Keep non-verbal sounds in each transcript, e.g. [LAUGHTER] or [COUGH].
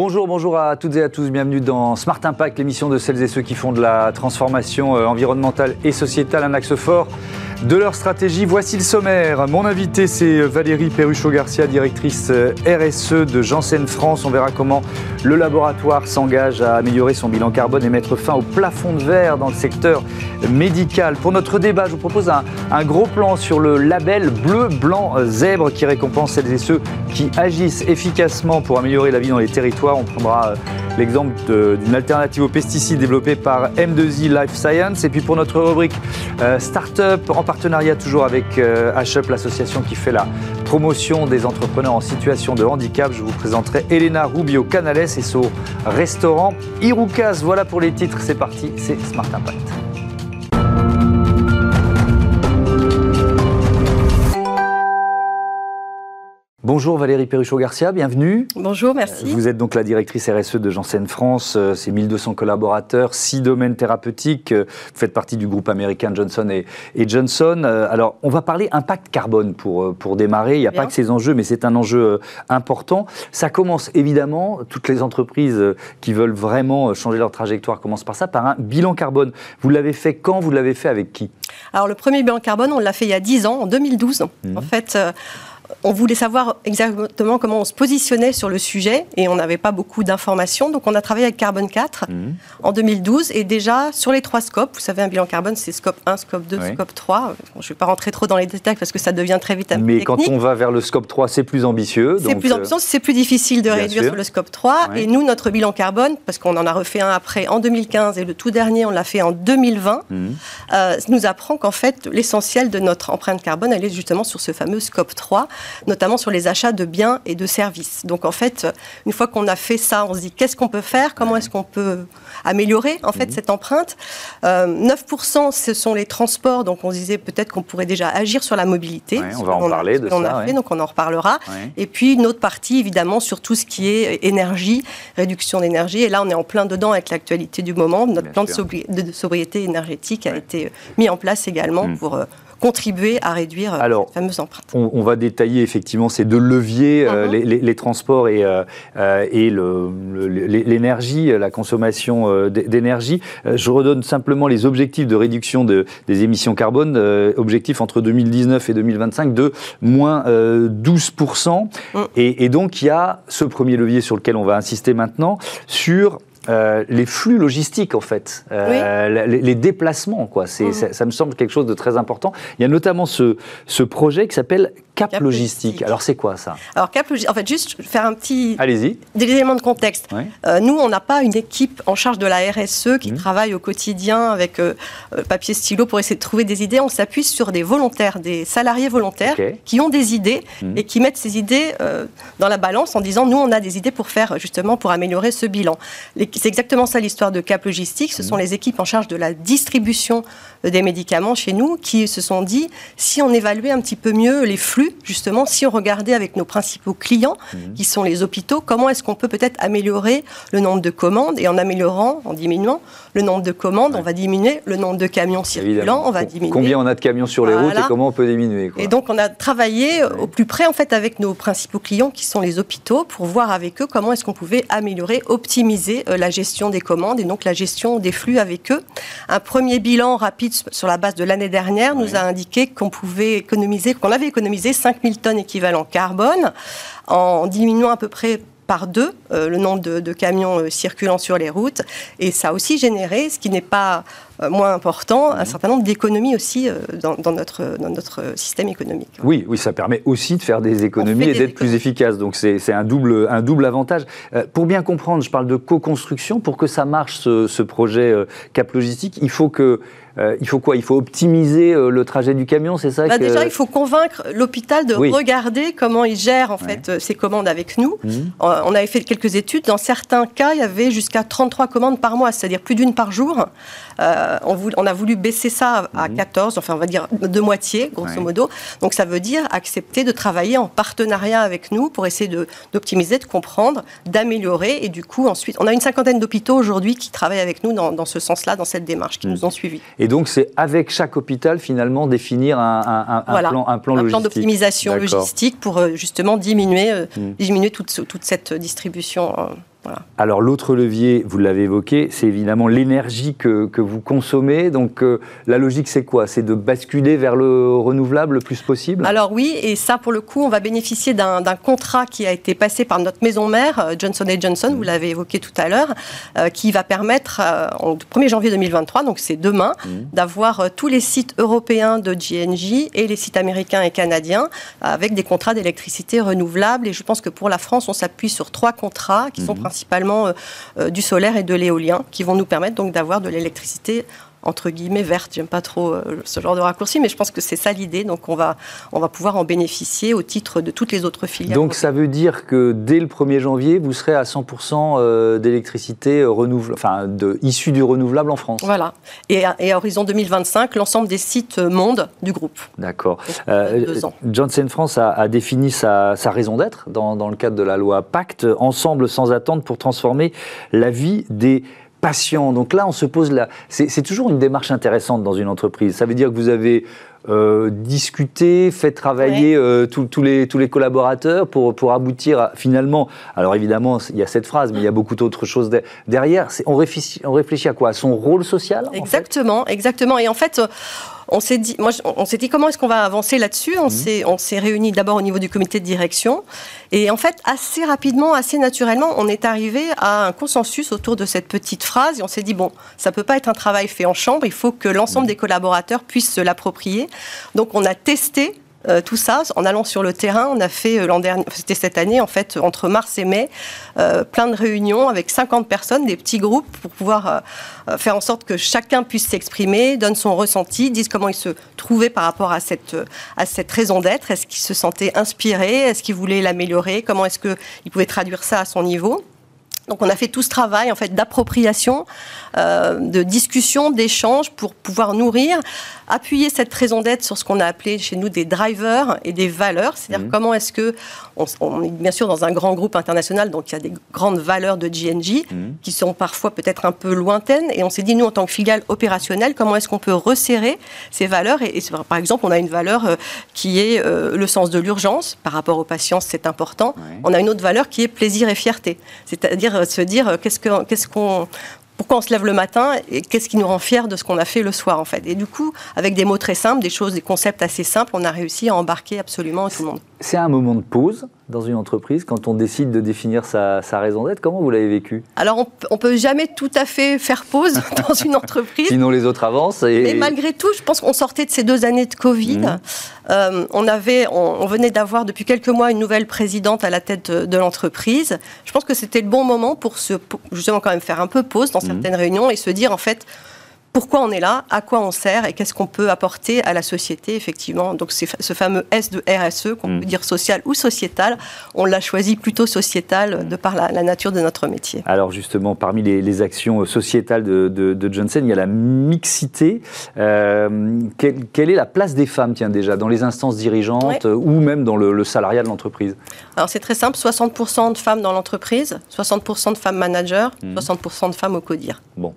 Bonjour, bonjour à toutes et à tous. Bienvenue dans Smart Impact, l'émission de celles et ceux qui font de la transformation euh, environnementale et sociétale un axe fort de leur stratégie. Voici le sommaire. Mon invité, c'est Valérie Perruchot-Garcia, directrice euh, RSE de Janssen France. On verra comment le laboratoire s'engage à améliorer son bilan carbone et mettre fin au plafond de verre dans le secteur médical. Pour notre débat, je vous propose un, un gros plan sur le label bleu, blanc, zèbre qui récompense celles et ceux qui agissent efficacement pour améliorer la vie dans les territoires. On prendra euh, l'exemple d'une alternative aux pesticides développée par M2I Life Science. Et puis pour notre rubrique euh, Startup, en partenariat toujours avec euh, HUP, l'association qui fait la promotion des entrepreneurs en situation de handicap, je vous présenterai Elena Rubio Canales et son restaurant Irukas. Voilà pour les titres, c'est parti, c'est Smart Impact. Bonjour Valérie Perruchot-Garcia, bienvenue. Bonjour, merci. Vous êtes donc la directrice RSE de Janssen France, euh, c'est 1200 collaborateurs, 6 domaines thérapeutiques, euh, vous faites partie du groupe américain Johnson et, Johnson. Euh, alors, on va parler impact carbone pour, pour démarrer, il n'y a pas que ces enjeux, mais c'est un enjeu important. Ça commence évidemment, toutes les entreprises qui veulent vraiment changer leur trajectoire commencent par ça, par un bilan carbone. Vous l'avez fait quand? Vous l'avez fait avec qui? Alors, le premier bilan carbone, on l'a fait il y a 10 ans, en 2012. Mmh. En fait, on voulait savoir exactement comment on se positionnait sur le sujet et on n'avait pas beaucoup d'informations. Donc on a travaillé avec Carbone 4 mhm. en 2012 et déjà sur les trois scopes, vous savez un bilan carbone c'est scope 1, scope 2, scope 3. je ne vais pas rentrer trop dans les détails parce que ça devient très vite Mais quand on va vers le scope 3 c'est plus ambitieux. C'est plus ambitieux, euh, c'est plus difficile de réduire sur le scope 3. Et nous notre bilan carbone, parce qu'on en a refait un après en 2015 et le tout dernier on l'a fait en 2020, mhm. euh, nous apprend qu'en fait l'essentiel de notre empreinte carbone elle est justement sur ce fameux scope 3 notamment sur les achats de biens et de services. Donc en fait, une fois qu'on a fait ça, on se dit qu'est-ce qu'on peut faire, comment est-ce qu'on peut améliorer en fait mhm. cette empreinte? 9% euh, ce sont les transports, donc on se disait peut-être qu'on pourrait déjà agir sur la mobilité. on va en parler de ça. On a fait, donc on en reparlera. Et puis une autre partie évidemment sur tout ce qui est énergie, réduction d'énergie. Et là on est en plein dedans avec l'actualité du moment. Notre plan de, sobriété énergétique a été mis en place également mhm. pour euh, contribuer à réduire euh, Alors, cette fameuse empreinte. On, va détailler effectivement ces deux leviers, euh, mhm. les, transports et, euh, et l'énergie, la consommation d'énergie. Je redonne simplement les objectifs de réduction de, des émissions carbone, objectifs entre 2019 et 2025 de moins 12%. Mm. Et, et donc il y a ce premier levier sur lequel on va insister maintenant, sur euh, les flux logistiques, en fait, euh, les, déplacements, quoi. Mmh. ça, me semble quelque chose de très important. Il y a notamment ce, ce projet qui s'appelle Cap, logistique. Alors c'est quoi ça? Alors Cap Logistique, en fait juste faire un petit... Allez-y. Des éléments de contexte. Euh, nous, on n'a pas une équipe en charge de la RSE qui mmh. travaille au quotidien avec papier stylo pour essayer de trouver des idées. On s'appuie sur des volontaires, des salariés volontaires qui ont des idées mmh. et qui mettent ces idées dans la balance en disant nous, on a des idées pour faire justement pour améliorer ce bilan. C'est exactement ça l'histoire de Cap Logistique. Ce sont les équipes en charge de la distribution des médicaments chez nous qui se sont dit si on évaluait un petit peu mieux les flux justement, si on regardait avec nos principaux clients, mhm. qui sont les hôpitaux, comment est-ce qu'on peut peut-être améliorer le nombre de commandes? Et en améliorant, en diminuant le nombre de commandes, on va diminuer le nombre de camions circulants, on va diminuer. Combien on a de camions sur les routes et comment on peut diminuer Et donc on a travaillé au plus près en fait avec nos principaux clients qui sont les hôpitaux pour voir avec eux comment est-ce qu'on pouvait améliorer, optimiser euh, la gestion des commandes et donc la gestion des flux avec eux. Un premier bilan rapide sur la base de l'année dernière nous a indiqué qu'on pouvait économiser, qu'on avait économisé 5000 tonnes équivalent carbone en diminuant à peu près par deux euh, le nombre de, camions euh, circulant sur les routes. Et ça a aussi généré, ce qui n'est pas moins important, un mhm. certain nombre d'économies aussi dans, notre, dans notre système économique. Oui, oui, ça permet aussi de faire des économies et d'être plus efficace. Donc c'est un double, un double avantage. pour bien comprendre, je parle de co-construction. Pour que ça marche, ce, ce projet Cap Logistique, il faut que euh, il faut quoi? Il faut optimiser euh, le trajet du camion, c'est ça bah, Déjà, il faut convaincre l'hôpital de regarder comment il gère en fait euh, ses commandes avec nous. Mhm. on avait fait quelques études. Dans certains cas, il y avait jusqu'à 33 commandes par mois, c'est-à-dire plus d'une par jour. On, a voulu baisser ça à 14, mhm. enfin on va dire de moitié, grosso modo. Donc ça veut dire accepter de travailler en partenariat avec nous pour essayer d'optimiser, de, comprendre, d'améliorer. Et du coup, ensuite, on a une cinquantaine d'hôpitaux aujourd'hui qui travaillent avec nous dans, ce sens-là, dans cette démarche, qui mhm. nous ont suivis. Et donc, c'est avec chaque hôpital, finalement, définir un, plan, un plan, un plan d'optimisation logistique pour euh, justement diminuer, euh, hmm. diminuer toute, toute, cette distribution. Euh, Alors l'autre levier, vous l'avez évoqué, c'est évidemment l'énergie que, vous consommez. Donc euh, la logique, c'est quoi? C'est de basculer vers le renouvelable le plus possible? Alors oui, et ça pour le coup, on va bénéficier d'un contrat qui a été passé par notre maison mère, euh, Johnson Johnson, vous l'avez évoqué tout à l'heure, euh, qui va permettre, au 1er janvier 2023, donc c'est demain, mmh. d'avoir tous les sites européens de GNJ et les sites américains et canadiens avec des contrats d'électricité renouvelable. Et je pense que pour la France, on s'appuie sur trois contrats qui sont mmh. Principalement euh, euh, du solaire et de l'éolien, qui vont nous permettre donc d'avoir de l'électricité entre guillemets verte. J'aime pas trop euh, ce genre de raccourci, mais je pense que c'est ça l'idée. Donc on va, on va pouvoir en bénéficier au titre de toutes les autres filières. Donc ça veut dire que dès le 1er janvier, vous serez à 100% d'électricité renouvelable, enfin de, issue du renouvelable en France. Voilà. Et à, et à horizon 2025, l'ensemble des sites monde du groupe. D'accord. Euh, Johnson France a, a défini sa, sa raison d'être dans, dans le cadre de la loi Pacte, ensemble sans attente pour transformer la vie des patient. Donc là, on se pose là. C'est toujours une démarche intéressante dans une entreprise. Ça veut dire que vous avez euh, discuté, fait travailler euh, tous les, tous les collaborateurs pour, pour aboutir à, finalement. Alors évidemment, il y a cette phrase, mais il y a beaucoup d'autres choses derrière. On réfléchit, on réfléchit à quoi? À son rôle social Exactement, exactement. Et en fait, on s'est dit, moi, on s'est dit comment est-ce qu'on va avancer là-dessus? On mmh. s'est, on s'est réunis d'abord au niveau du comité de direction, et en fait, assez rapidement, assez naturellement, on est arrivé à un consensus autour de cette petite phrase, et on s'est dit bon, ça peut pas être un travail fait en chambre. Il faut que l'ensemble mmh. des collaborateurs puissent se l'approprier. Donc, on a testé euh, tout ça, en allant sur le terrain, on a fait euh, l'an dernier, c'était cette année en fait, entre mars et mai, euh, plein de réunions avec 50 personnes, des petits groupes pour pouvoir faire en sorte que chacun puisse s'exprimer, donne son ressenti, dise comment il se trouvait par rapport à cette, à cette raison d'être, est-ce qu'il se sentait inspiré, est-ce qu'il voulait l'améliorer, comment est-ce qu'il pouvait traduire ça à son niveau? Donc on a fait tout ce travail en fait d'appropriation, euh, de discussion, d'échange pour pouvoir nourrir, appuyer cette raison d'être sur ce qu'on a appelé chez nous des drivers et des valeurs. C'est-à-dire mmh. comment est-ce que on, est bien sûr dans un grand groupe international, donc il y a des grandes valeurs de GNG mmh. qui sont parfois peut-être un peu lointaines. Et on s'est dit nous en tant que filiale opérationnelle, comment est-ce qu'on peut resserrer ces valeurs et, par exemple, on a une valeur euh, qui est euh, le sens de l'urgence par rapport aux patients, c'est important. On a une autre valeur qui est plaisir et fierté, c'est-à-dire euh, se dire euh, qu'est-ce qu'on, pourquoi on se lève le matin et qu'est-ce qui nous rend fiers de ce qu'on a fait le soir en fait. Et du coup, avec des mots très simples, des choses, des concepts assez simples, on a réussi à embarquer absolument tout le monde. C'est un moment de pause dans une entreprise quand on décide de définir sa, raison d'être Comment vous l'avez vécu? Alors, on ne peut jamais tout à fait faire pause [LAUGHS] dans une entreprise. Sinon, les autres avancent. Et... Mais malgré tout, je pense qu'on sortait de ces deux années de Covid. Mmh. Euh, on, avait, on, venait d'avoir depuis quelques mois une nouvelle présidente à la tête de, l'entreprise. Je pense que c'était le bon moment pour se, justement quand même faire un peu pause dans mmh. certaines réunions et se dire en fait pourquoi on est là, à quoi on sert et qu'est-ce qu'on peut apporter à la société, effectivement. Donc, c'est ce fameux S de RSE, qu'on mm. peut dire social ou sociétal, on l'a choisi plutôt sociétal de par la, nature de notre métier. Alors, justement, parmi les, actions sociétales de, Johnson, il y a la mixité. Euh, quelle, est la place des femmes, tiens, déjà, dans les instances dirigeantes ou même dans le, salariat de l'entreprise? Alors, c'est très simple 60% de femmes dans l'entreprise, 60% de femmes managers, 60% mm. de femmes au CODIR. Bon,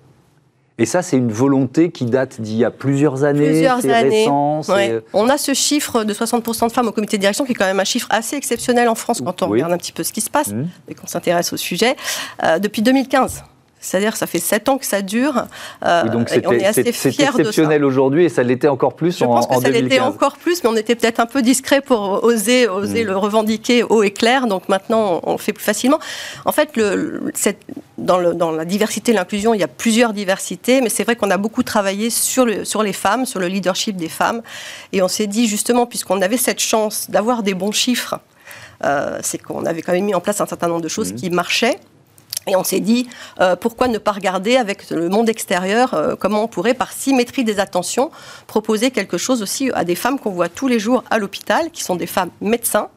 et ça, c'est une volonté qui date d'il y a plusieurs années. Plusieurs années. On a ce chiffre de 60% de femmes au comité de direction, qui est quand même un chiffre assez exceptionnel en France quand on regarde un petit peu ce qui se passe mmh. et qu'on s'intéresse au sujet. Euh, depuis 2015. C'est-à-dire, ça fait sept ans que ça dure. Euh, donc on est assez fiers exceptionnel aujourd'hui et ça l'était encore plus Je pense que ça l'était encore plus, mais on était peut-être un peu discret pour oser, oser hmm. le revendiquer haut et clair. Donc maintenant, on le fait plus facilement. En fait, le, dans, le, dans, la diversité et l'inclusion, il y a plusieurs diversités, mais c'est vrai qu'on a beaucoup travaillé sur, le, sur les femmes, sur le leadership des femmes. Et on s'est dit, justement, puisqu'on avait cette chance d'avoir des bons chiffres, euh, c'est qu'on avait quand même mis en place un certain nombre de choses hmm. qui marchaient. Et on s'est dit, euh, pourquoi ne pas regarder avec le monde extérieur euh, comment on pourrait, par symétrie des attentions, proposer quelque chose aussi à des femmes qu'on voit tous les jours à l'hôpital, qui sont des femmes médecins,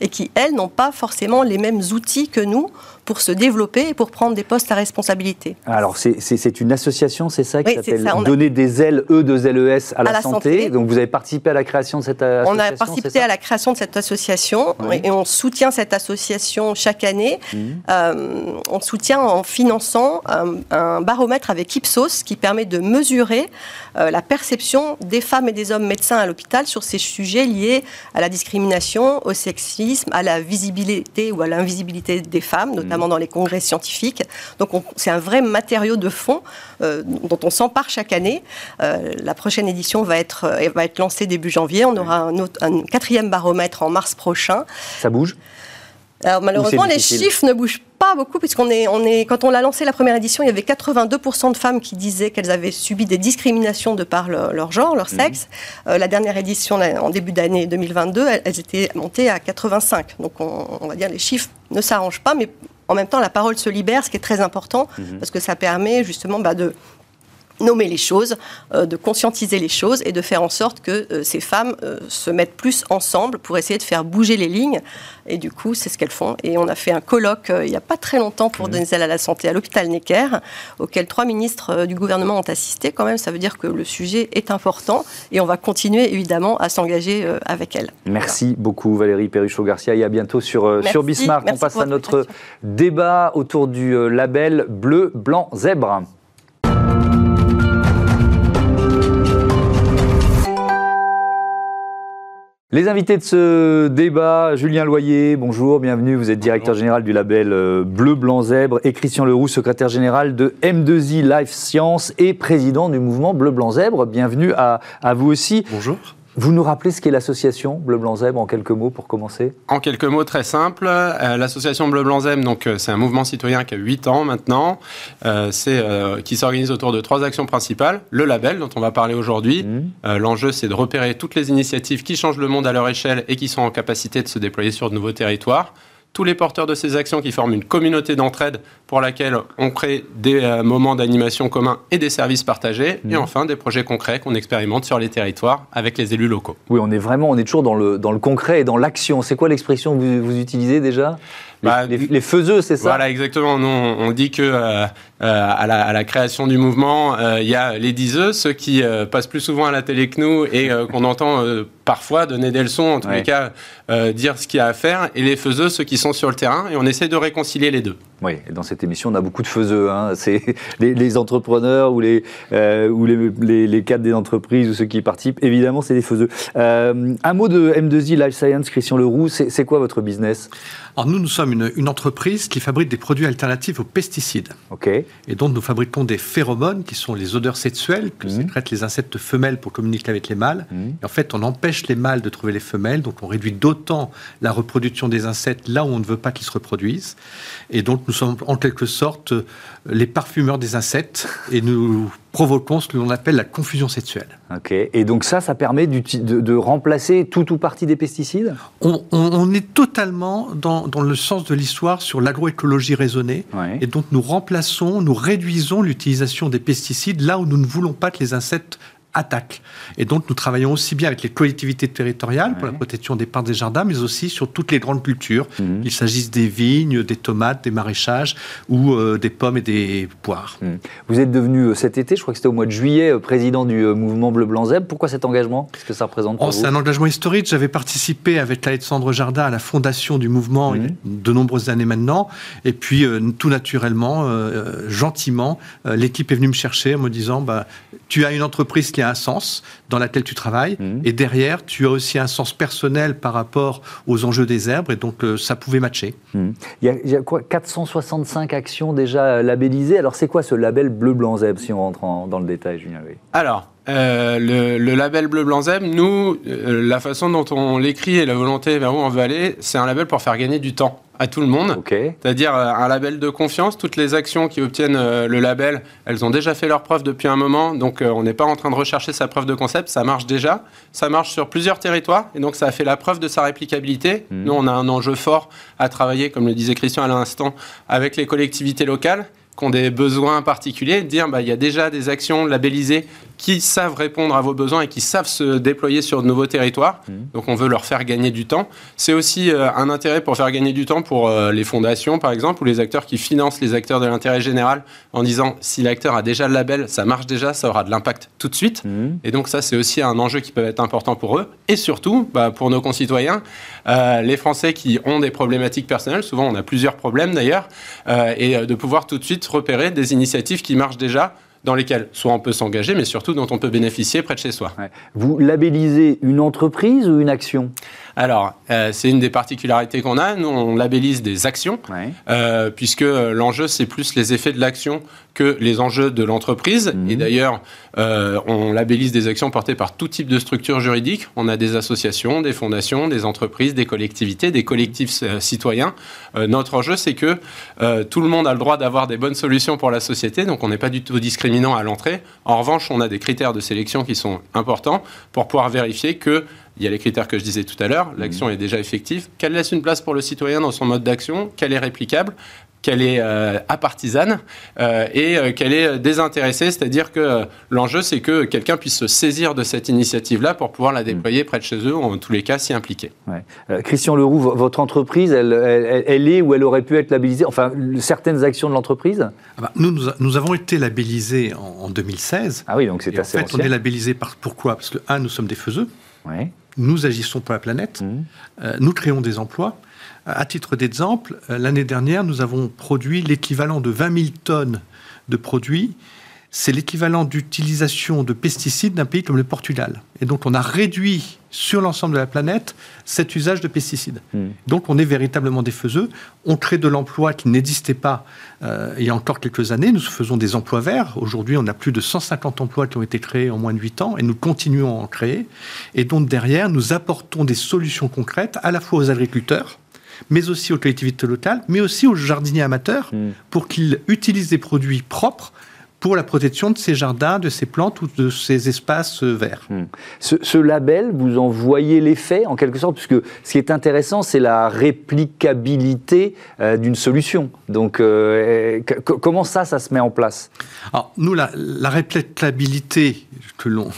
et qui, elles, n'ont pas forcément les mêmes outils que nous pour se développer et pour prendre des postes à responsabilité. Alors, c'est une association, c'est ça, qui s'appelle Donner des ailes, E de LES, à, la, santé. Donc, vous avez participé à la création de cette association On a participé à la création de cette association et on soutient cette association chaque année. Mmh. Euh, on soutient en finançant un, baromètre avec Ipsos qui permet de mesurer euh, la perception des femmes et des hommes médecins à l'hôpital sur ces sujets liés à la discrimination, au sexisme, à la visibilité ou à l'invisibilité des femmes, notamment mmh. dans les congrès scientifiques. Donc c'est un vrai matériau de fond dont on s'empare chaque année. la prochaine édition va être, va être lancée début janvier. On aura un, un quatrième baromètre en mars prochain. Ça bouge? Alors malheureusement, les chiffres ne bougent pas beaucoup, puisqu'on est, on est, quand on a lancé la première édition, il y avait 82% de femmes qui disaient qu'elles avaient subi des discriminations de par leur, genre, leur mhm. sexe. Euh, la dernière édition, en début d'année 2022, elles, étaient montées à 85. Donc on, va dire les chiffres ne s'arrangent pas, mais en même temps, la parole se libère, ce qui est très important, mhm. parce que ça permet justement bah, de nommer les choses, euh, de conscientiser les choses et de faire en sorte que euh, ces femmes euh, se mettent plus ensemble pour essayer de faire bouger les lignes. Et du coup, c'est ce qu'elles font. Et on a fait un colloque il n'y a pas très longtemps pour mmh. donner à la santé à l'hôpital Necker, auquel trois ministres du gouvernement ont assisté. Quand même, ça veut dire que le sujet est important et on va continuer évidemment à s'engager avec elles. Merci beaucoup Valérie Perruchot-Garcia et à bientôt sur, sur Bismarck. on passe à notre débat autour du label bleu, blanc, zèbre. Les invités de ce débat, Julien Loyer, bonjour, bienvenue. Vous êtes directeur général du label euh, Bleu Blanc Zèbre et Christian Leroux, secrétaire général de M2I Life Science et président du mouvement Bleu Blanc Zèbre. Bienvenue à, à vous aussi. Bonjour. Vous nous rappelez ce qu'est l'association Bleu Blanc Zèbre en quelques mots pour commencer? En quelques mots très simples, euh, l'association Bleu Blanc Zèbre, donc euh, c'est un mouvement citoyen qui a 8 ans maintenant, euh, c'est qui s'organise autour de trois actions principales. Le label dont on va parler aujourd'hui. Mmh. L'enjeu c'est de repérer toutes les initiatives qui changent le monde à leur échelle et qui sont en capacité de se déployer sur de nouveaux territoires tous les porteurs de ces actions qui forment une communauté d'entraide pour laquelle on crée des euh, moments d'animation communs et des services partagés, et mmh. enfin des projets concrets qu'on expérimente sur les territoires avec les élus locaux. Oui, on est vraiment, on est toujours dans le, dans le concret et dans l'action. C'est quoi l'expression que vous, vous utilisez déjà? Bah, les, faiseux, c'est ça Voilà, exactement. Nous, on, dit que euh, euh, à, la, création du mouvement, il y a les diseux, ceux qui passent plus souvent à la télé que nous et qu'on entend parfois donner des leçons, en tous les cas dire ce qu'il y a à faire, et les faiseux, ceux qui sont sur le terrain, et on essaie de réconcilier les deux. Oui, et dans cette émission, on a beaucoup de faiseux. Hein. C'est [LAUGHS] les, entrepreneurs ou, les, euh, ou les, les, cadres des entreprises ou ceux qui y participent. Évidemment, c'est des faiseux. Euh, un mot de M2I Life Science, Christian Leroux. C'est quoi votre business? Alors nous, nous sommes une, une, entreprise qui fabrique des produits alternatifs aux pesticides. Ok. Et donc, nous fabriquons des phéromones qui sont les odeurs sexuelles que mmh. sécrètent les insectes femelles pour communiquer avec les mâles. Mmh. Et en fait, on empêche les mâles de trouver les femelles. Donc, on réduit d'autant la reproduction des insectes là où on ne veut pas qu'ils se reproduisent. Et donc, nous sommes en quelque sorte les parfumeurs des insectes et nous provoquons ce que l'on appelle la confusion sexuelle. Ok. Et donc ça, ça permet de, de remplacer tout ou partie des pesticides? On, est totalement dans, le sens de l'histoire sur l'agroécologie raisonnée. Et donc nous remplaçons, nous réduisons l'utilisation des pesticides là où nous ne voulons pas que les insectes attaque. Et donc, nous travaillons aussi bien avec les collectivités territoriales pour la protection des parcs des jardins, mais aussi sur toutes les grandes cultures, mhm. qu'il s'agisse des vignes, des tomates, des maraîchages ou euh, des pommes et des poires. Mhm. Vous êtes devenu euh, cet été, je crois que c'était au mois de juillet, euh, président du mouvement Bleu Blanc Zèbre. Pourquoi cet engagement? Qu'est-ce que ça représente pour oh, C'est un engagement historique. J'avais participé avec Alexandre Jardin à la fondation du mouvement il y a mhm. de nombreuses années maintenant. Et puis, tout naturellement, gentiment, l'équipe est venue me chercher en me disant bah, Tu as une entreprise qui a un sens dans laquelle tu travailles. Mhm. Et derrière, tu as aussi un sens personnel par rapport aux enjeux des herbes. Et donc, euh, ça pouvait matcher. Mhm. Il, y a, quoi 465 actions déjà labellisées? Alors, c'est quoi ce label bleu-blanc-zèbre, si on rentre dans le détail, Julien Alors, euh, le, label bleu blanc zèbre, nous, euh, la façon dont on l'écrit et la volonté vers où on veut aller, c'est un label pour faire gagner du temps à tout le monde. C'est-à-dire euh, un label de confiance. Toutes les actions qui obtiennent le label, elles ont déjà fait leur preuve depuis un moment. Donc on n'est pas en train de rechercher sa preuve de concept. Ça marche déjà. Ça marche sur plusieurs territoires. Et donc ça a fait la preuve de sa réplicabilité. Mmh. Nous, on a un enjeu fort à travailler, comme le disait Christian à l'instant, avec les collectivités locales qui ont des besoins particuliers, dire bah, il y a déjà des actions labellisées qui savent répondre à vos besoins et qui savent se déployer sur de nouveaux territoires. Mmh. Donc on veut leur faire gagner du temps. C'est aussi euh, un intérêt pour faire gagner du temps pour euh, les fondations, par exemple, ou les acteurs qui financent les acteurs de l'intérêt général en disant si l'acteur a déjà le label, ça marche déjà, ça aura de l'impact tout de suite. Mmh. Et donc ça, c'est aussi un enjeu qui peut être important pour eux. Et surtout, bah, pour nos concitoyens, euh, les Français qui ont des problématiques personnelles, souvent on a plusieurs problèmes d'ailleurs, et de pouvoir tout de suite repérer des initiatives qui marchent déjà dans lesquels soit on peut s'engager, mais surtout dont on peut bénéficier près de chez soi. Vous labellisez une entreprise ou une action? Alors, euh, c'est une des particularités qu'on a. Nous, on labellise des actions, euh, puisque l'enjeu, c'est plus les effets de l'action que les enjeux de l'entreprise. Mhm. Et d'ailleurs, euh, on labellise des actions portées par tout type de structures juridiques. On a des associations, des fondations, des entreprises, des collectivités, des collectifs citoyens. notre enjeu, c'est que tout le monde a le droit d'avoir des bonnes solutions pour la société, donc on n'est pas du tout discriminant à l'entrée. En revanche, on a des critères de sélection qui sont importants pour pouvoir vérifier que il y a les critères que je disais tout à l'heure. L'action mhm. est déjà effective. Qu'elle laisse une place pour le citoyen dans son mode d'action, qu'elle est réplicable, qu'elle est euh, apartisane euh, et euh, qu'elle est désintéressée, c'est-à-dire que l'enjeu c'est que quelqu'un puisse se saisir de cette initiative-là pour pouvoir la déployer près de chez eux, ou en tous les cas s'y impliquer. Christian Leroux, votre entreprise, elle, elle, est ou elle aurait pu être labellisée, enfin certaines actions de l'entreprise? Ah bah, nous, nous, avons été labellisés en, 2016. Ah oui, donc c'est assez En fait, on est labellisé par, pourquoi? Parce que, un, nous sommes des faiseux. Ouais nous agissons pour la planète, mmh. euh, nous créons des emplois. À titre d'exemple, euh, l'année dernière, nous avons produit l'équivalent de 20 000 tonnes de produits c'est l'équivalent d'utilisation de pesticides d'un pays comme le Portugal. Et donc on a réduit sur l'ensemble de la planète cet usage de pesticides. Hmm. Donc on est véritablement des faiseux. On crée de l'emploi qui n'existait pas euh, il y a encore quelques années. Nous faisons des emplois verts. Aujourd'hui, on a plus de 150 emplois qui ont été créés en moins de 8 ans et nous continuons à en créer. Et donc derrière, nous apportons des solutions concrètes à la fois aux agriculteurs, mais aussi aux collectivités locales, mais aussi aux jardiniers amateurs, hmm. pour qu'ils utilisent des produits propres pour la protection de ces jardins, de ces plantes ou de ces espaces euh, verts. Hmm. Ce, label, vous en voyez l'effet en quelque sorte, puisque ce qui est intéressant, c'est la réplicabilité euh, d'une solution. Donc, euh, comment ça, ça se met en place? Alors, nous, la, la réplicabilité que l'on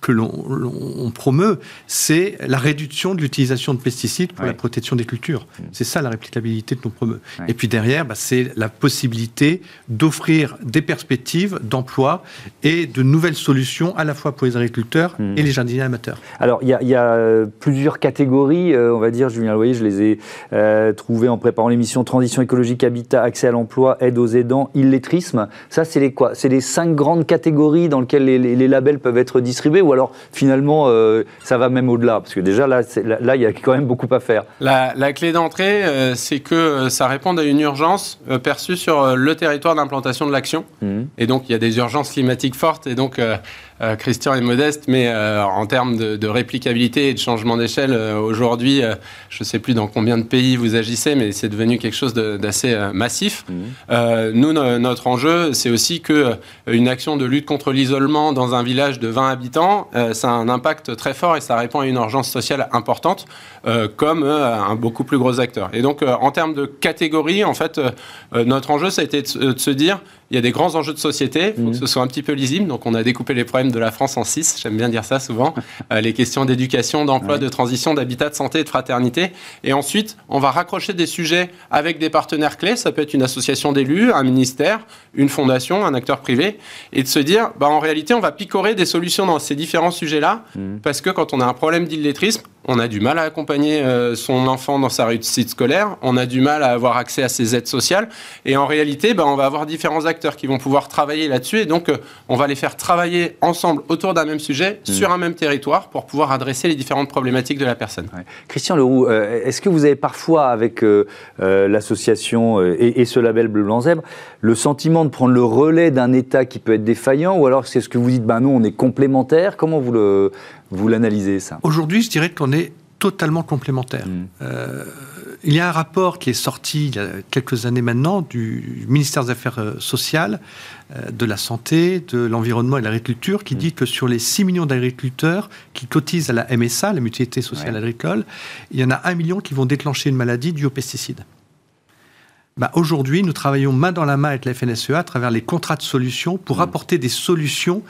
que l'on promeut, c'est la réduction de l'utilisation de pesticides pour la protection des cultures. Mm. C'est ça la réplicabilité que l'on promeut. Et puis derrière, bah, c'est la possibilité d'offrir des perspectives d'emploi et de nouvelles solutions à la fois pour les agriculteurs mm. et les jardiniers amateurs. Alors, il y, a euh, plusieurs catégories, euh, on va dire, Julien Loyer, je les ai euh, trouvées en préparant l'émission Transition écologique, habitat, accès à l'emploi, aide aux aidants, illettrisme. Ça, c'est les quoi? C'est les cinq grandes catégories dans lesquelles les, les labels peuvent être distribués ou alors finalement euh, ça va même au-delà? Parce que déjà là, là, il y a quand même beaucoup à faire. La, clé d'entrée, euh, c'est que euh, ça réponde à une urgence perçue sur le territoire d'implantation de l'action. Mmh. Et donc il y a des urgences climatiques fortes et donc euh, Christian est modeste, mais euh, en termes de, réplicabilité et de changement d'échelle, euh, aujourd'hui, je ne sais plus dans combien de pays vous agissez, mais c'est devenu quelque chose d'assez massif. Mmh. nous, notre enjeu, c'est aussi que une action de lutte contre l'isolement dans un village de 20 habitants, ça a un impact très fort et ça répond à une urgence sociale importante, comme un beaucoup plus gros acteur. Et donc, en termes de catégorie, en fait, notre enjeu, ça a été de se dire, il y a des grands enjeux de société, il faut que mhm. ce soit un petit peu lisible. Donc, on a découpé les problèmes de la France en six, j'aime bien dire ça souvent. [LAUGHS] Euh, les questions d'éducation, d'emploi, de transition, d'habitat, de santé et de fraternité. Et ensuite, on va raccrocher des sujets avec des partenaires clés. Ça peut être une association d'élus, un ministère, une fondation, un acteur privé. Et de se dire, bah, en réalité, on va picorer des solutions dans ces différents sujets-là. Mhm. Parce que quand on a un problème d'illettrisme, on a du mal à accompagner euh, son enfant dans sa réussite scolaire, on a du mal à avoir accès à ses aides sociales, et en réalité, bah, on va avoir différents acteurs qui vont pouvoir travailler là-dessus, et donc euh, on va les faire travailler ensemble autour d'un même sujet, mmh. sur un même territoire, pour pouvoir adresser les différentes problématiques de la personne. Christian Leroux, euh, est-ce que vous avez parfois, avec l'association et, ce label Bleu Blanc Zèbre, le sentiment de prendre le relais d'un État qui peut être défaillant, ou alors c'est ce que vous dites, ben non, on est complémentaire Comment vous le, vous l'analysez, ça? Aujourd'hui, je dirais qu'on est totalement complémentaires. Hmm. Euh, il y a un rapport qui est sorti il y a quelques années maintenant du ministère des Affaires euh, sociales, euh, de la santé, de l'environnement et de l'agriculture, qui hmm. dit que sur les 6 millions d'agriculteurs qui cotisent à la MSA, la mutualité sociale agricole, il y en a 1 million qui vont déclencher une maladie due aux pesticides. Bah, aujourd'hui, nous travaillons main dans la main avec la FNSEA à travers les contrats de solutions pour hmm. apporter des solutions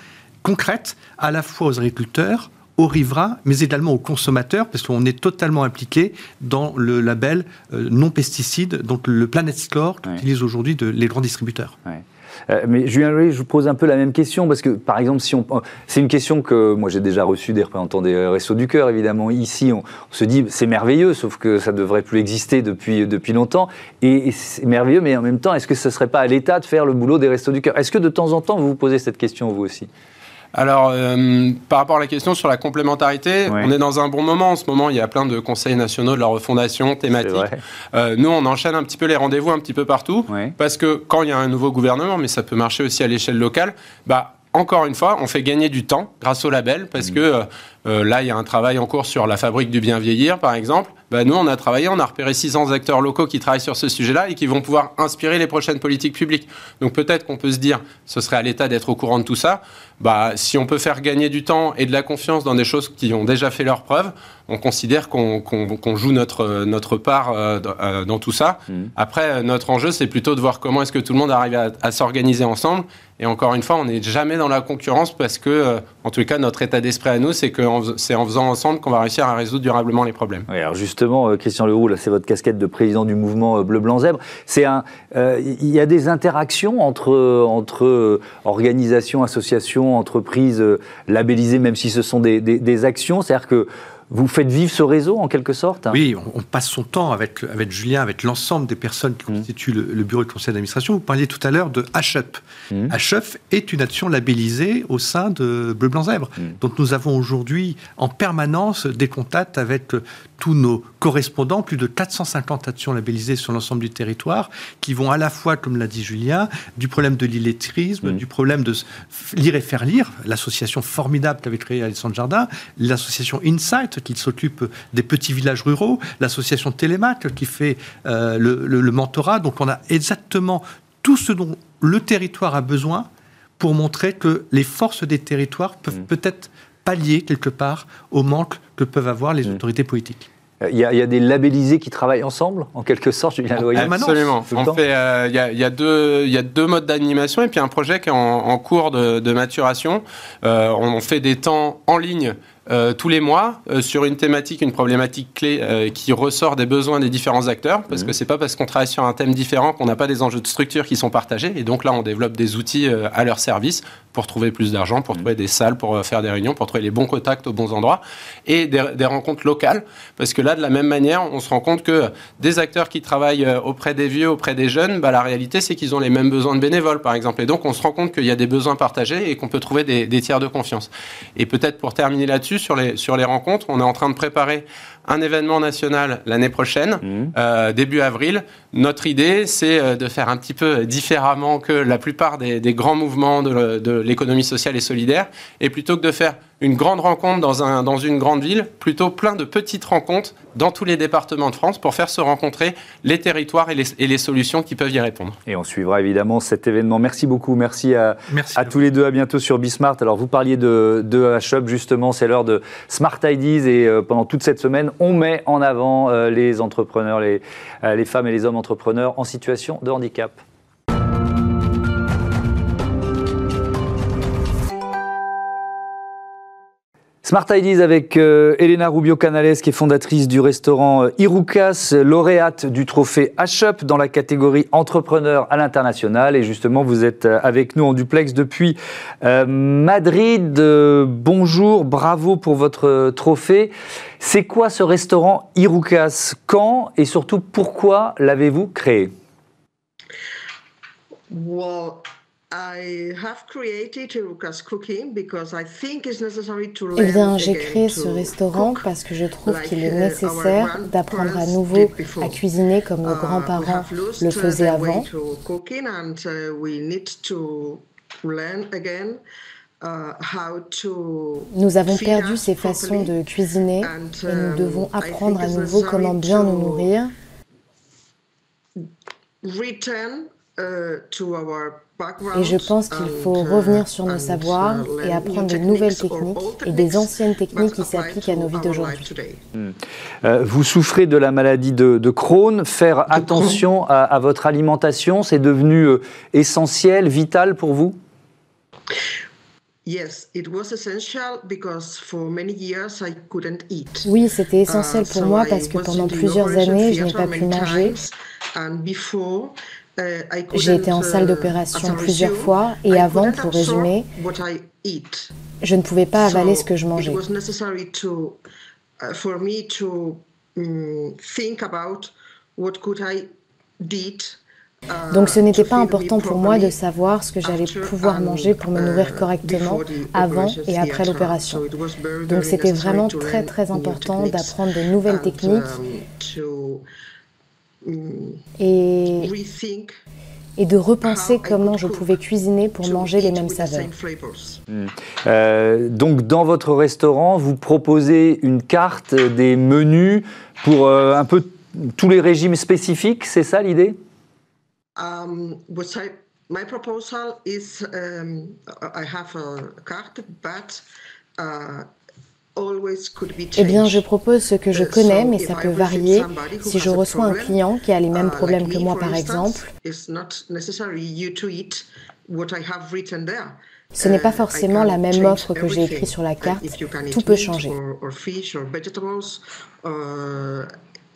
concrètes à la fois aux agriculteurs, aux riverains, mais également aux consommateurs, parce qu'on est totalement impliqué dans le label euh, non pesticide, donc le Planet Score qu'utilisent aujourd'hui les grands distributeurs. Euh, mais Julien Louis, je vous pose un peu la même question parce que, par exemple, si on, c'est une question que moi j'ai déjà reçue des représentants des Restos du Cœur, évidemment. Ici, on, se dit c'est merveilleux, sauf que ça ne devrait plus exister depuis, depuis longtemps. Et, c'est merveilleux, mais en même temps, est-ce que ce ne serait pas à l'État de faire le boulot des Restos du Cœur? Est-ce que de temps en temps, vous vous posez cette question, vous aussi? Alors, euh, par rapport à la question sur la complémentarité, on est dans un bon moment. En ce moment, il y a plein de conseils nationaux de la refondation thématique. Euh, nous, on enchaîne un petit peu les rendez-vous un petit peu partout. Parce que quand il y a un nouveau gouvernement, mais ça peut marcher aussi à l'échelle locale, bah, encore une fois, on fait gagner du temps grâce au label, parce mmh. que euh, là, il y a un travail en cours sur la fabrique du bien vieillir, par exemple. Bah, nous, on a travaillé, on a repéré 600 acteurs locaux qui travaillent sur ce sujet-là et qui vont pouvoir inspirer les prochaines politiques publiques. Donc peut-être qu'on peut se dire, ce serait à l'État d'être au courant de tout ça. Bah, si on peut faire gagner du temps et de la confiance dans des choses qui ont déjà fait leur preuve, on considère qu'on joue notre, notre part euh, euh, dans tout ça. Mmh. Après, notre enjeu, c'est plutôt de voir comment est-ce que tout le monde arrive à, à s'organiser ensemble. Et encore une fois, on n'est jamais dans la concurrence parce que, en tout cas, notre état d'esprit à nous, c'est que c'est en faisant ensemble qu'on va réussir à résoudre durablement les problèmes. alors justement, euh, Christian Leroux, c'est votre casquette de président du mouvement euh, Bleu Blanc Zèbre. C'est un, euh, il y a des interactions entre entre organisations, associations, entreprises labellisées, même si ce sont des, des, des actions. C'est-à-dire que vous faites vivre ce réseau en quelque sorte Oui, on, passe son temps avec, avec Julien, avec l'ensemble des personnes qui mmh. constituent le, bureau de conseil d'administration. Vous parliez tout à l'heure de HUP. Mmh. HUP est une action labellisée au sein de Bleu Blanc Zèbre. Mmh. Donc nous avons aujourd'hui en permanence des contacts avec tous nos correspondants, plus de 450 actions labellisées sur l'ensemble du territoire, qui vont à la fois, comme l'a dit Julien, du problème de l'illettrisme, du problème de lire et faire lire, l'association formidable qu'avait créée Alexandre Jardin, l'association Insight, qui s'occupe des petits villages ruraux, l'association Télémac qui fait euh, le, mentorat. Donc on a exactement tout ce dont le territoire a besoin pour montrer que les forces des territoires peuvent mmh. peut-être pallier quelque part au manque que peuvent avoir les mmh. autorités politiques. Il y, a, des labellisés qui travaillent ensemble, en quelque sorte, Julien Loyer Absolument. On fait, euh, il, y a, il, y a deux, il y a deux modes d'animation et puis un projet qui est en, cours de, maturation. Euh, on fait des temps en ligne euh, tous les mois euh, sur une thématique, une problématique clé euh, qui ressort des besoins des différents acteurs, parce que mhm. c'est pas parce qu'on travaille sur un thème différent qu'on n'a pas des enjeux de structure qui sont partagés. Et donc là, on développe des outils à leur service pour trouver plus d'argent, pour mhm. trouver des salles, pour faire des réunions, pour trouver les bons contacts aux bons endroits et des, des, rencontres locales, parce que là, de la même manière, on se rend compte que des acteurs qui travaillent auprès des vieux, auprès des jeunes, bah, la réalité, c'est qu'ils ont les mêmes besoins de bénévoles, par exemple. Et donc, on se rend compte qu'il y a des besoins partagés et qu'on peut trouver des, des tiers de confiance. Et peut-être pour terminer là-dessus, sur les, sur les rencontres. On est en train de préparer un événement national l'année prochaine, mmh. euh, début avril. Notre idée, c'est euh, de faire un petit peu différemment que la plupart des, grands mouvements de l'économie sociale et solidaire, et plutôt que de faire une grande rencontre dans, un, dans une grande ville, plutôt plein de petites rencontres dans tous les départements de France pour faire se rencontrer les territoires et les, et les solutions qui peuvent y répondre. Et on suivra évidemment cet événement. Merci beaucoup, merci à, à, tous les deux, à bientôt sur Bismart. Alors vous parliez de, de HUB justement, c'est l'heure de Smart IDs et euh, pendant toute cette semaine, on met en avant euh, les entrepreneurs, les, euh, les femmes et les hommes entrepreneurs en situation de handicap. Smart Ideas avec euh, Elena Rubio Canales, qui est fondatrice du restaurant euh, Irukas, lauréate du trophée H-Up dans la catégorie entrepreneur à l'international. Et justement, vous êtes euh, avec nous en duplex depuis Madrid. bonjour, bravo pour votre trophée. C'est quoi ce restaurant Irukas Quand? Et surtout pourquoi l'avez-vous créé? Eh bien, j'ai créé ce restaurant parce que je trouve qu'il est uh, nécessaire d'apprendre à nouveau à cuisiner comme nos uh, grands-parents le faisaient avant. Nous avons perdu ces façons de cuisiner et nous devons um, apprendre à nouveau comment bien nous nourrir. Et je pense qu'il faut revenir sur nos savoirs et apprendre de nouvelles techniques et des anciennes techniques qui s'appliquent à nos vies d'aujourd'hui. Euh, vous souffrez de la maladie de, Crohn. Faire attention à, votre alimentation, c'est devenu euh, essentiel, vital pour vous? Oui, c'était essentiel uh, pour moi parce que pendant plusieurs années, je n'ai pas pu manger. Euh, J'ai été en salle uh, d'opération plusieurs fois et avant, pour résumer, je ne pouvais pas avaler ce que je mangeais. Donc ce n'était pas important pour moi de savoir ce que j'allais pouvoir manger pour me nourrir correctement avant et après l'opération. Donc c'était vraiment très très important d'apprendre de nouvelles techniques et, et de repenser comment je pouvais cuisiner pour manger les mêmes saveurs. Hmm. Euh, donc dans votre restaurant, vous proposez une carte des menus pour euh, un peu tous les régimes spécifiques, c'est ça l'idée? Um, my proposal is um, I have a card, but uh, eh bien, je propose ce que je uh, connais, mais ça peut varier. Si je reçois un client qui a les mêmes uh, problèmes que moi, par exemple, ce n'est pas forcément la même offre que j'ai écrite sur la carte. Tout peut changer.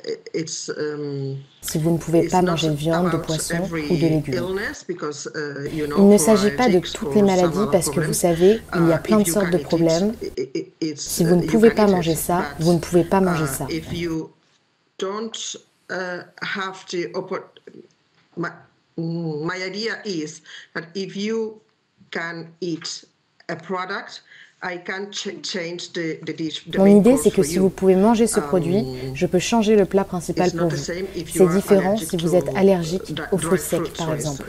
Um, si vous ne pouvez pas manger de viande, de poisson ou de légumes. Uh, il ne s'agit pas de toutes les maladies parce que vous savez, il y a uh, plein de sortes de problèmes. Si vous ne pouvez pas manger ça, vous ne pouvez pas manger ça. My idea is that if you can eat a product mon idée, c'est que si vous pouvez manger ce produit, um, je peux changer le plat principal pour vous. C'est différent si vous êtes allergique aux fruits secs, par exemple.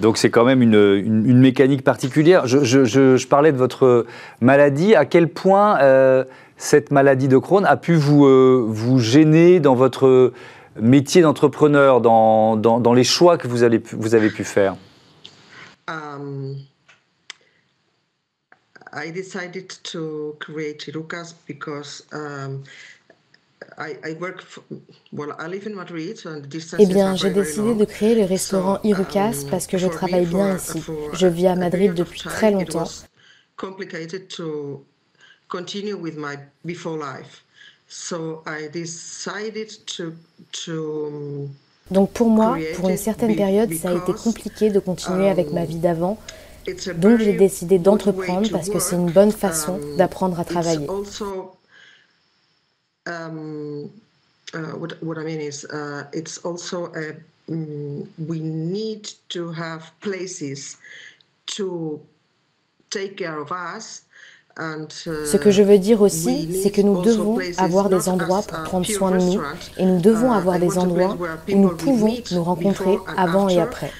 Donc c'est quand même une, mécanique particulière. Je, parlais de votre maladie. À quel point euh, cette maladie de Crohn a pu vous, euh, vous gêner dans votre métier d'entrepreneur, dans, dans, les choix que vous, allez, vous avez pu faire? Um, I decided to create Irukas because um, eh bien, j'ai décidé de créer le restaurant Irukas um, parce que je travaille bien ici. Je vis à Madrid depuis très longtemps. Donc pour moi, pour une certaine période, ça a été compliqué de continuer avec ma vie d'avant donc j'ai décidé d'entreprendre parce que c'est une bonne façon um, d'apprendre à travailler. Um, uh, what, what I mean is, uh, it's also a, um, we need to have places to take care of us. And, uh, Ce que je veux dire aussi, c'est que nous devons avoir des endroits pour prendre soin de nous et nous devons uh, avoir des endroits où nous pouvons nous rencontrer avant et après.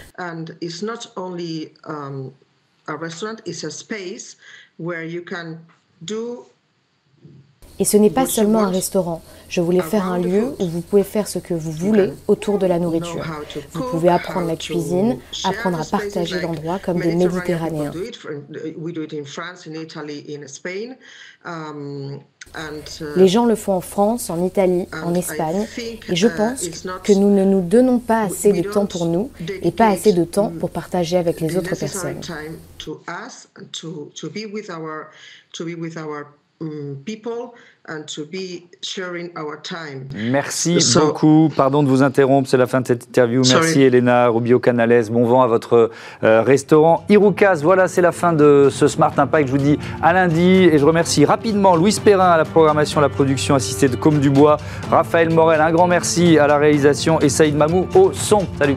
And it's not only, um, et ce n'est pas seulement un restaurant. Je voulais faire un lieu où vous pouvez faire ce que vous voulez autour de la nourriture. Vous pouvez apprendre la cuisine, apprendre à partager l'endroit comme des Méditerranéens. Les gens le font en France, en Italie, en Espagne, et je uh, pense que nous ne nous donnons pas assez de temps pour nous et pas assez de temps pour partager avec les autres personnes. Merci beaucoup. Pardon de vous interrompre, c'est la fin de cette interview. Merci Elena Rubio Canales. Bon vent à votre euh, restaurant Irukas. Voilà, c'est la fin de ce Smart Impact. Je vous dis à lundi et je remercie rapidement Louis Perrin à la programmation, la production assistée de Comme Dubois, Raphaël Morel, un grand merci à la réalisation et Saïd Mamou au son. Salut.